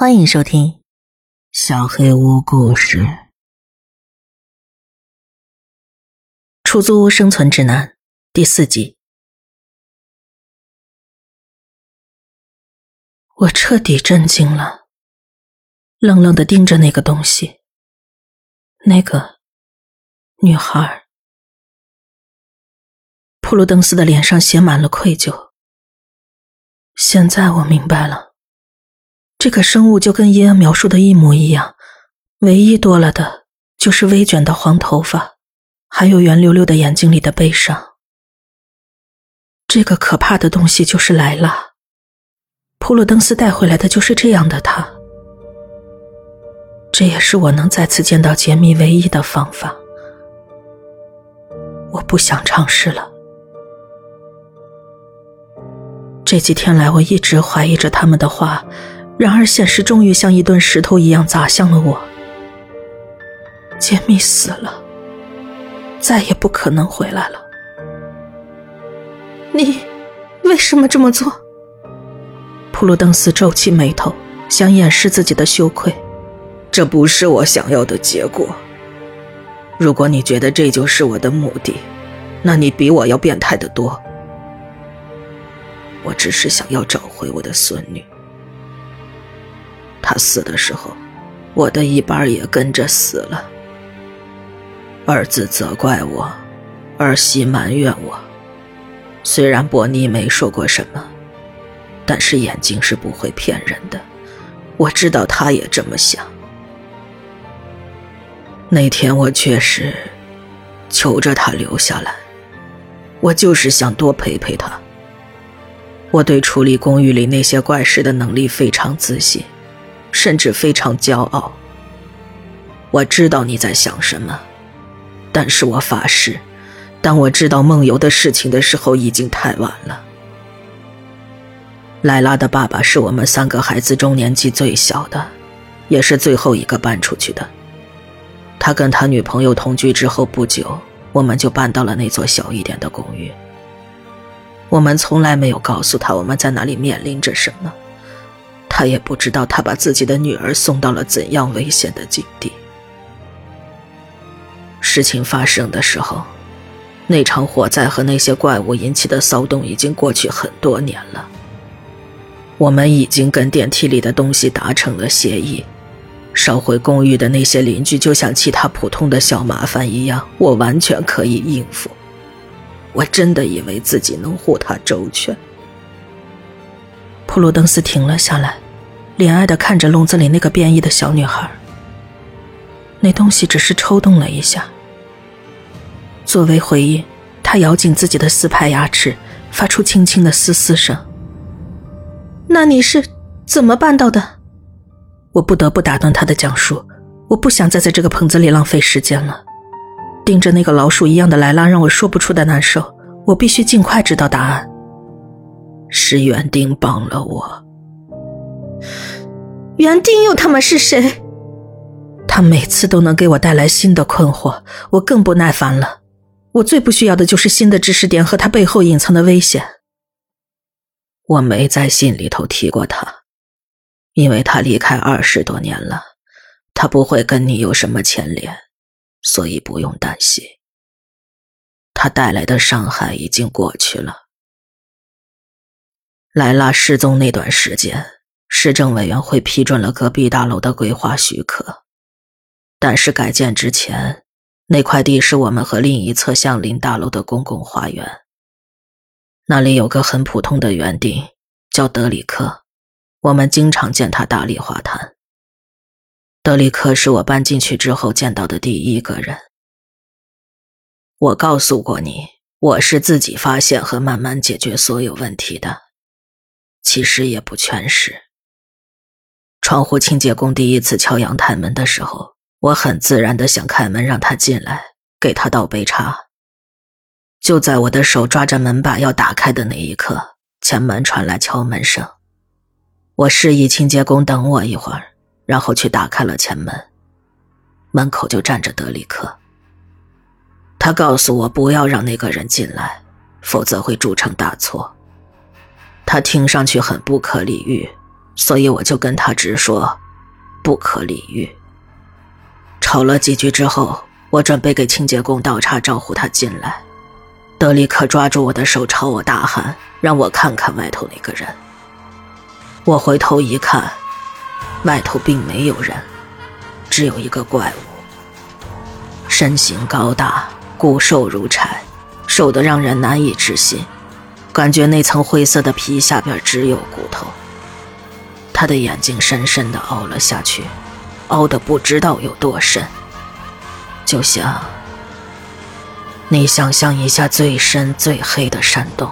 欢迎收听《小黑屋故事》《出租屋生存指南》第四集。我彻底震惊了，愣愣的盯着那个东西，那个女孩。普鲁登斯的脸上写满了愧疚。现在我明白了。这个生物就跟伊恩描述的一模一样，唯一多了的就是微卷的黄头发，还有圆溜溜的眼睛里的悲伤。这个可怕的东西就是莱拉，普鲁登斯带回来的就是这样的他。这也是我能再次见到杰米唯一的方法。我不想尝试了。这几天来，我一直怀疑着他们的话。然而，现实终于像一顿石头一样砸向了我。杰米死了，再也不可能回来了。你为什么这么做？普鲁登斯皱起眉头，想掩饰自己的羞愧。这不是我想要的结果。如果你觉得这就是我的目的，那你比我要变态的多。我只是想要找回我的孙女。他死的时候，我的一半也跟着死了。儿子责怪我，儿媳埋怨我。虽然伯尼没说过什么，但是眼睛是不会骗人的。我知道他也这么想。那天我确实求着他留下来，我就是想多陪陪他。我对处理公寓里那些怪事的能力非常自信。甚至非常骄傲。我知道你在想什么，但是我发誓，当我知道梦游的事情的时候，已经太晚了。莱拉的爸爸是我们三个孩子中年纪最小的，也是最后一个搬出去的。他跟他女朋友同居之后不久，我们就搬到了那座小一点的公寓。我们从来没有告诉他我们在哪里面临着什么。他也不知道，他把自己的女儿送到了怎样危险的境地。事情发生的时候，那场火灾和那些怪物引起的骚动已经过去很多年了。我们已经跟电梯里的东西达成了协议，烧毁公寓的那些邻居就像其他普通的小麻烦一样，我完全可以应付。我真的以为自己能护他周全。普鲁登斯停了下来。怜爱的看着笼子里那个变异的小女孩，那东西只是抽动了一下。作为回应，他咬紧自己的四排牙齿，发出轻轻的嘶嘶声。那你是怎么办到的？我不得不打断他的讲述，我不想再在这个棚子里浪费时间了。盯着那个老鼠一样的莱拉，让我说不出的难受。我必须尽快知道答案。是园丁帮了我。园丁又他妈是谁？他每次都能给我带来新的困惑，我更不耐烦了。我最不需要的就是新的知识点和他背后隐藏的危险。我没在信里头提过他，因为他离开二十多年了，他不会跟你有什么牵连，所以不用担心。他带来的伤害已经过去了。莱拉失踪那段时间，市政委员会批准了隔壁大楼的规划许可，但是改建之前，那块地是我们和另一侧相邻大楼的公共花园。那里有个很普通的园丁，叫德里克，我们经常见他打理花坛。德里克是我搬进去之后见到的第一个人。我告诉过你，我是自己发现和慢慢解决所有问题的。其实也不全是。窗户清洁工第一次敲阳台门的时候，我很自然的想开门让他进来，给他倒杯茶。就在我的手抓着门把要打开的那一刻，前门传来敲门声。我示意清洁工等我一会儿，然后去打开了前门。门口就站着德里克。他告诉我不要让那个人进来，否则会铸成大错。他听上去很不可理喻，所以我就跟他直说，不可理喻。吵了几句之后，我准备给清洁工倒茶招呼他进来，德里克抓住我的手朝我大喊，让我看看外头那个人。我回头一看，外头并没有人，只有一个怪物，身形高大，骨瘦如柴，瘦得让人难以置信，感觉那层灰色的皮下边只有骨头。他的眼睛深深的凹了下去，凹的不知道有多深，就像你想象一下最深最黑的山洞。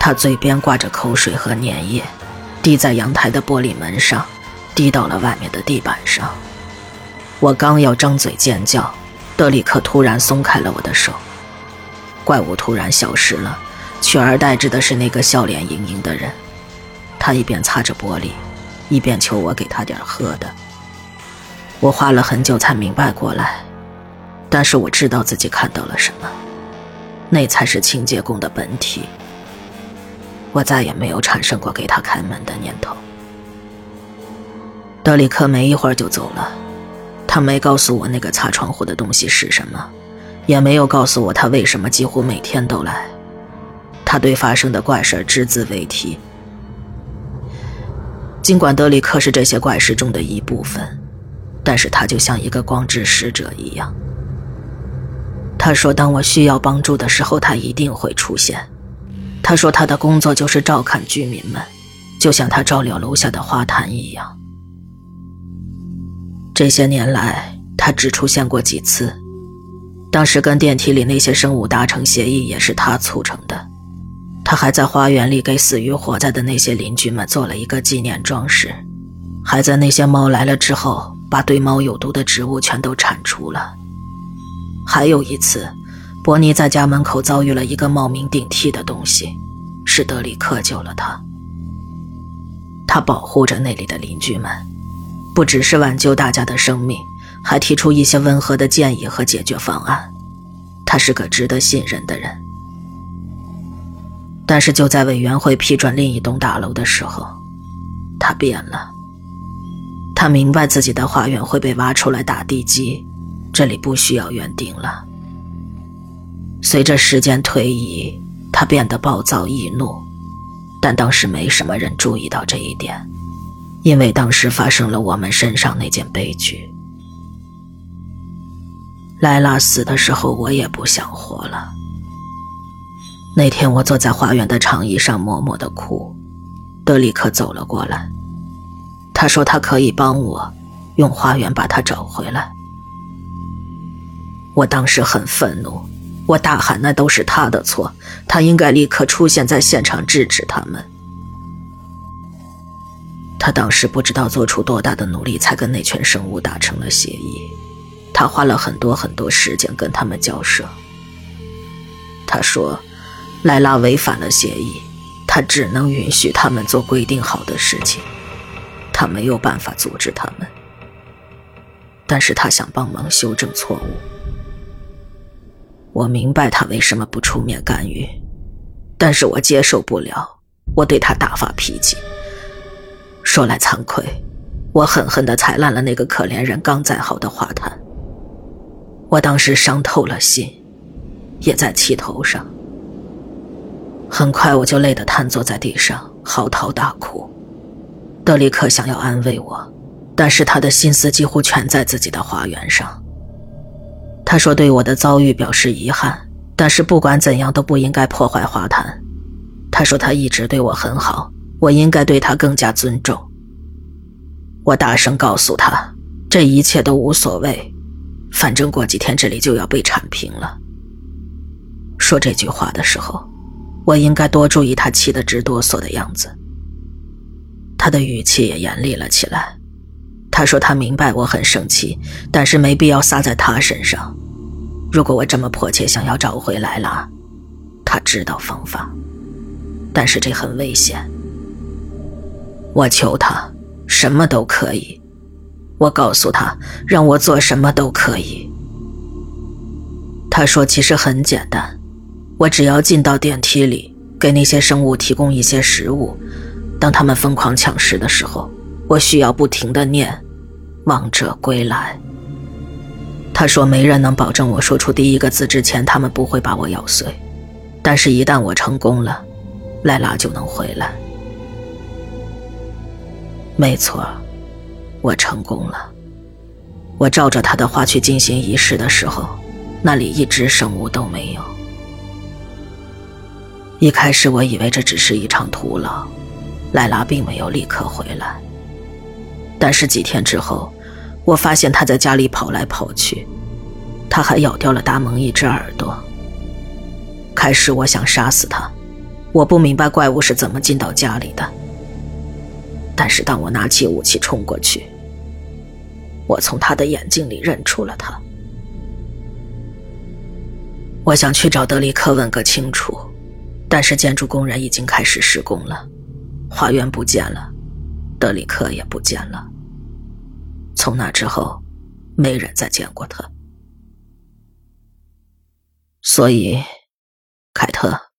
他嘴边挂着口水和粘液。滴在阳台的玻璃门上，滴到了外面的地板上。我刚要张嘴尖叫，德里克突然松开了我的手。怪物突然消失了，取而代之的是那个笑脸盈盈的人。他一边擦着玻璃，一边求我给他点喝的。我花了很久才明白过来，但是我知道自己看到了什么，那才是清洁工的本体。我再也没有产生过给他开门的念头。德里克没一会儿就走了，他没告诉我那个擦窗户的东西是什么，也没有告诉我他为什么几乎每天都来。他对发生的怪事只字未提。尽管德里克是这些怪事中的一部分，但是他就像一个光之使者一样。他说：“当我需要帮助的时候，他一定会出现。”他说：“他的工作就是照看居民们，就像他照料楼下的花坛一样。这些年来，他只出现过几次。当时跟电梯里那些生物达成协议，也是他促成的。他还在花园里给死于火灾的那些邻居们做了一个纪念装饰，还在那些猫来了之后，把对猫有毒的植物全都铲除了。还有一次。”伯尼在家门口遭遇了一个冒名顶替的东西，是德里克救了他。他保护着那里的邻居们，不只是挽救大家的生命，还提出一些温和的建议和解决方案。他是个值得信任的人。但是就在委员会批准另一栋大楼的时候，他变了。他明白自己的花园会被挖出来打地基，这里不需要园丁了。随着时间推移，他变得暴躁易怒，但当时没什么人注意到这一点，因为当时发生了我们身上那件悲剧。莱拉死的时候，我也不想活了。那天我坐在花园的长椅上默默的哭，德里克走了过来，他说他可以帮我用花园把她找回来。我当时很愤怒。我大喊：“那都是他的错，他应该立刻出现在现场制止他们。”他当时不知道做出多大的努力才跟那群生物达成了协议，他花了很多很多时间跟他们交涉。他说：“莱拉违反了协议，他只能允许他们做规定好的事情，他没有办法阻止他们。但是他想帮忙修正错误。”我明白他为什么不出面干预，但是我接受不了。我对他大发脾气。说来惭愧，我狠狠地踩烂了那个可怜人刚栽好的花坛。我当时伤透了心，也在气头上。很快我就累得瘫坐在地上，嚎啕大哭。德里克想要安慰我，但是他的心思几乎全在自己的花园上。他说：“对我的遭遇表示遗憾，但是不管怎样都不应该破坏花坛。”他说：“他一直对我很好，我应该对他更加尊重。”我大声告诉他：“这一切都无所谓，反正过几天这里就要被铲平了。”说这句话的时候，我应该多注意他气得直哆嗦的样子。他的语气也严厉了起来。他说：“他明白我很生气，但是没必要撒在他身上。如果我这么迫切想要找回来了，他知道方法，但是这很危险。我求他，什么都可以。我告诉他，让我做什么都可以。他说：其实很简单，我只要进到电梯里，给那些生物提供一些食物，当他们疯狂抢食的时候，我需要不停的念“王者归来”。他说：“没人能保证我说出第一个字之前，他们不会把我咬碎。但是，一旦我成功了，莱拉就能回来。”没错，我成功了。我照着他的话去进行仪式的时候，那里一只生物都没有。一开始，我以为这只是一场徒劳，莱拉并没有立刻回来。但是几天之后。我发现他在家里跑来跑去，他还咬掉了达蒙一只耳朵。开始我想杀死他，我不明白怪物是怎么进到家里的。但是当我拿起武器冲过去，我从他的眼睛里认出了他。我想去找德里克问个清楚，但是建筑工人已经开始施工了，花园不见了，德里克也不见了。从那之后，没人再见过他。所以，凯特，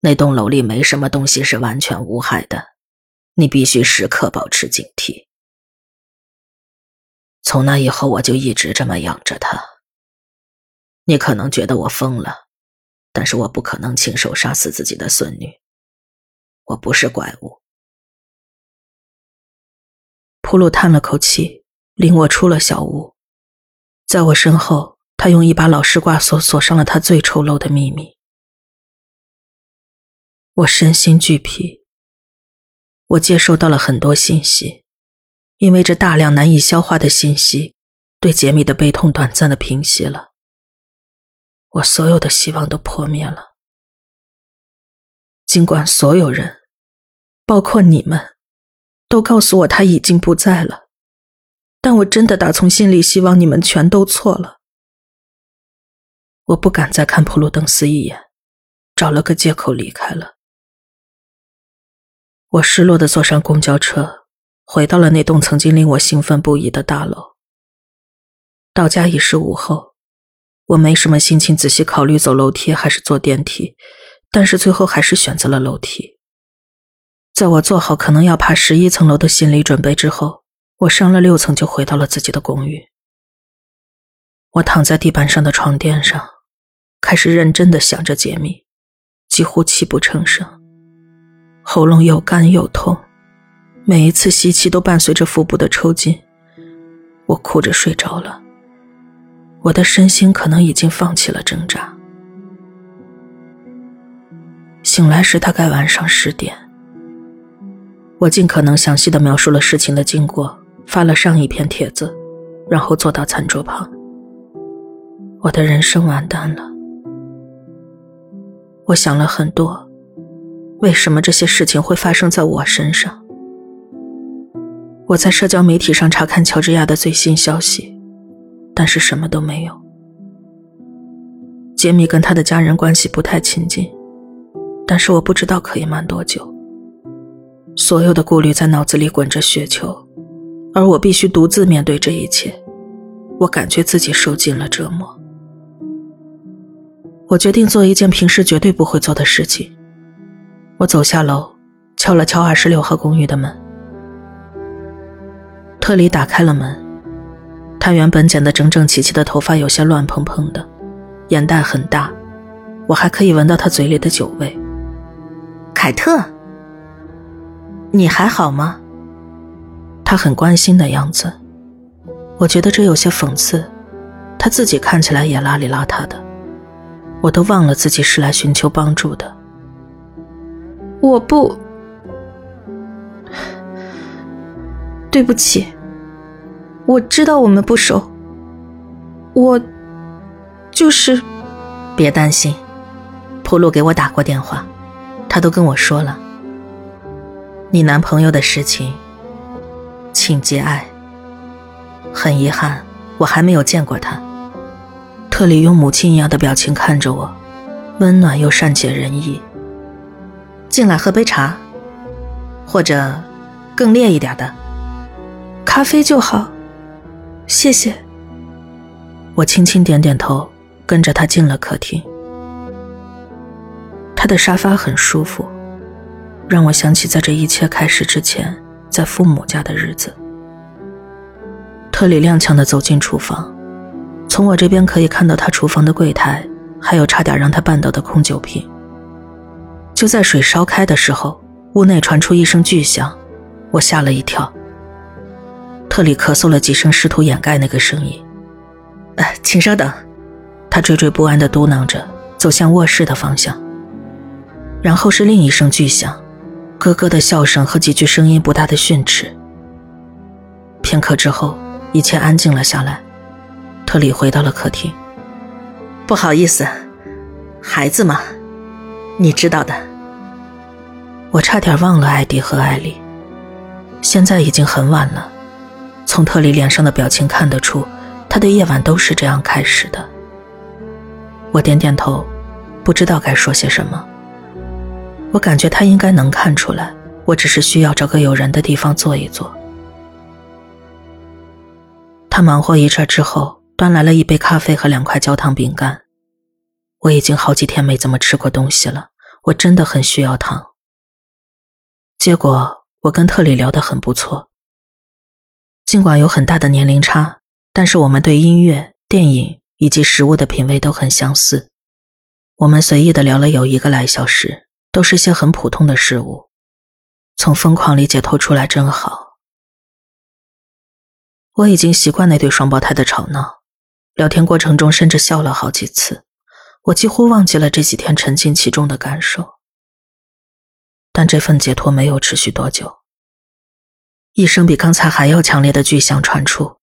那栋楼里没什么东西是完全无害的，你必须时刻保持警惕。从那以后，我就一直这么养着他。你可能觉得我疯了，但是我不可能亲手杀死自己的孙女。我不是怪物。普鲁叹了口气。领我出了小屋，在我身后，他用一把老式挂锁锁上了他最丑陋的秘密。我身心俱疲，我接收到了很多信息，因为这大量难以消化的信息，对杰米的悲痛短暂的平息了。我所有的希望都破灭了，尽管所有人，包括你们，都告诉我他已经不在了。但我真的打从心里希望你们全都错了。我不敢再看普鲁登斯一眼，找了个借口离开了。我失落的坐上公交车，回到了那栋曾经令我兴奋不已的大楼。到家已是午后，我没什么心情仔细考虑走楼梯还是坐电梯，但是最后还是选择了楼梯。在我做好可能要爬十一层楼的心理准备之后。我上了六层，就回到了自己的公寓。我躺在地板上的床垫上，开始认真的想着解密，几乎泣不成声，喉咙又干又痛，每一次吸气都伴随着腹部的抽筋。我哭着睡着了，我的身心可能已经放弃了挣扎。醒来时大概晚上十点，我尽可能详细的描述了事情的经过。发了上一篇帖子，然后坐到餐桌旁。我的人生完蛋了。我想了很多，为什么这些事情会发生在我身上？我在社交媒体上查看乔治亚的最新消息，但是什么都没有。杰米跟他的家人关系不太亲近，但是我不知道可以瞒多久。所有的顾虑在脑子里滚着雪球。而我必须独自面对这一切，我感觉自己受尽了折磨。我决定做一件平时绝对不会做的事情。我走下楼，敲了敲二十六号公寓的门。特里打开了门，他原本剪得整整齐齐的头发有些乱蓬蓬的，眼袋很大，我还可以闻到他嘴里的酒味。凯特，你还好吗？他很关心的样子，我觉得这有些讽刺。他自己看起来也邋里邋遢的，我都忘了自己是来寻求帮助的。我不，对不起，我知道我们不熟。我就是，别担心，普鲁给我打过电话，他都跟我说了，你男朋友的事情。请节哀。很遗憾，我还没有见过他。特里用母亲一样的表情看着我，温暖又善解人意。进来喝杯茶，或者更烈一点的咖啡就好，谢谢。我轻轻点点头，跟着他进了客厅。他的沙发很舒服，让我想起在这一切开始之前，在父母家的日子。特里踉跄的走进厨房，从我这边可以看到他厨房的柜台，还有差点让他绊倒的空酒瓶。就在水烧开的时候，屋内传出一声巨响，我吓了一跳。特里咳嗽了几声，试图掩盖那个声音。“哎，请稍等。”他惴惴不安地嘟囔着，走向卧室的方向。然后是另一声巨响，咯咯的笑声和几句声音不大的训斥。片刻之后，一切安静了下来。特里回到了客厅。“不好意思，孩子嘛，你知道的。”我差点忘了艾迪和艾莉。现在已经很晚了。从特里脸上的表情看得出，他的夜晚都是这样开始的。我点点头，不知道该说些什么。我感觉他应该能看出来，我只是需要找个有人的地方坐一坐。他忙活一阵之后，端来了一杯咖啡和两块焦糖饼干。我已经好几天没怎么吃过东西了，我真的很需要糖。结果我跟特里聊得很不错。尽管有很大的年龄差，但是我们对音乐、电影以及食物的品味都很相似。我们随意的聊了有一个来小时，都是些很普通的事物。从疯狂里解脱出来真好。我已经习惯那对双胞胎的吵闹，聊天过程中甚至笑了好几次。我几乎忘记了这几天沉浸其中的感受。但这份解脱没有持续多久。一声比刚才还要强烈的巨响传出，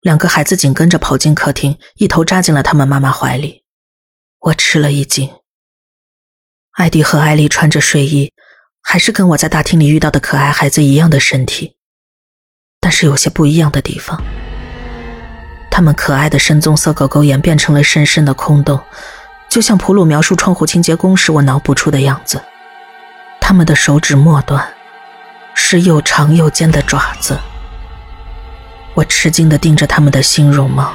两个孩子紧跟着跑进客厅，一头扎进了他们妈妈怀里。我吃了一惊。艾迪和艾丽穿着睡衣，还是跟我在大厅里遇到的可爱孩子一样的身体，但是有些不一样的地方。他们可爱的深棕色狗狗眼变成了深深的空洞，就像普鲁描述窗户清洁工时我脑补出的样子。他们的手指末端。是又长又尖的爪子。我吃惊地盯着他们的新容貌，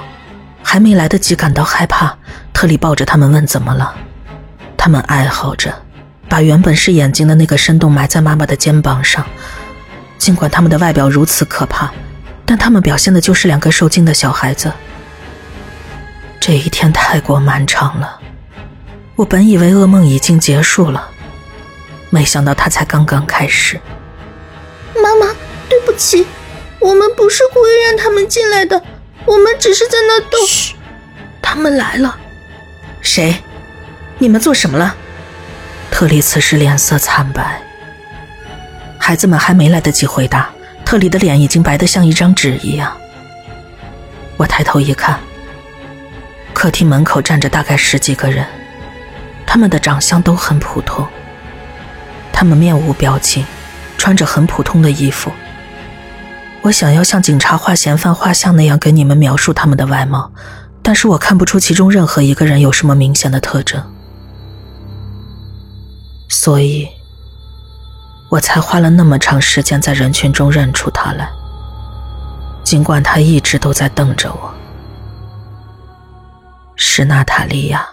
还没来得及感到害怕，特里抱着他们问怎么了。他们哀嚎着，把原本是眼睛的那个深洞埋在妈妈的肩膀上。尽管他们的外表如此可怕，但他们表现的就是两个受惊的小孩子。这一天太过漫长了，我本以为噩梦已经结束了，没想到它才刚刚开始。妈妈，对不起，我们不是故意让他们进来的，我们只是在那逗。嘘，他们来了。谁？你们做什么了？特里此时脸色惨白。孩子们还没来得及回答，特里的脸已经白得像一张纸一样。我抬头一看，客厅门口站着大概十几个人，他们的长相都很普通，他们面无表情。穿着很普通的衣服，我想要像警察画嫌犯画像那样给你们描述他们的外貌，但是我看不出其中任何一个人有什么明显的特征，所以，我才花了那么长时间在人群中认出他来，尽管他一直都在瞪着我，是娜塔莉亚。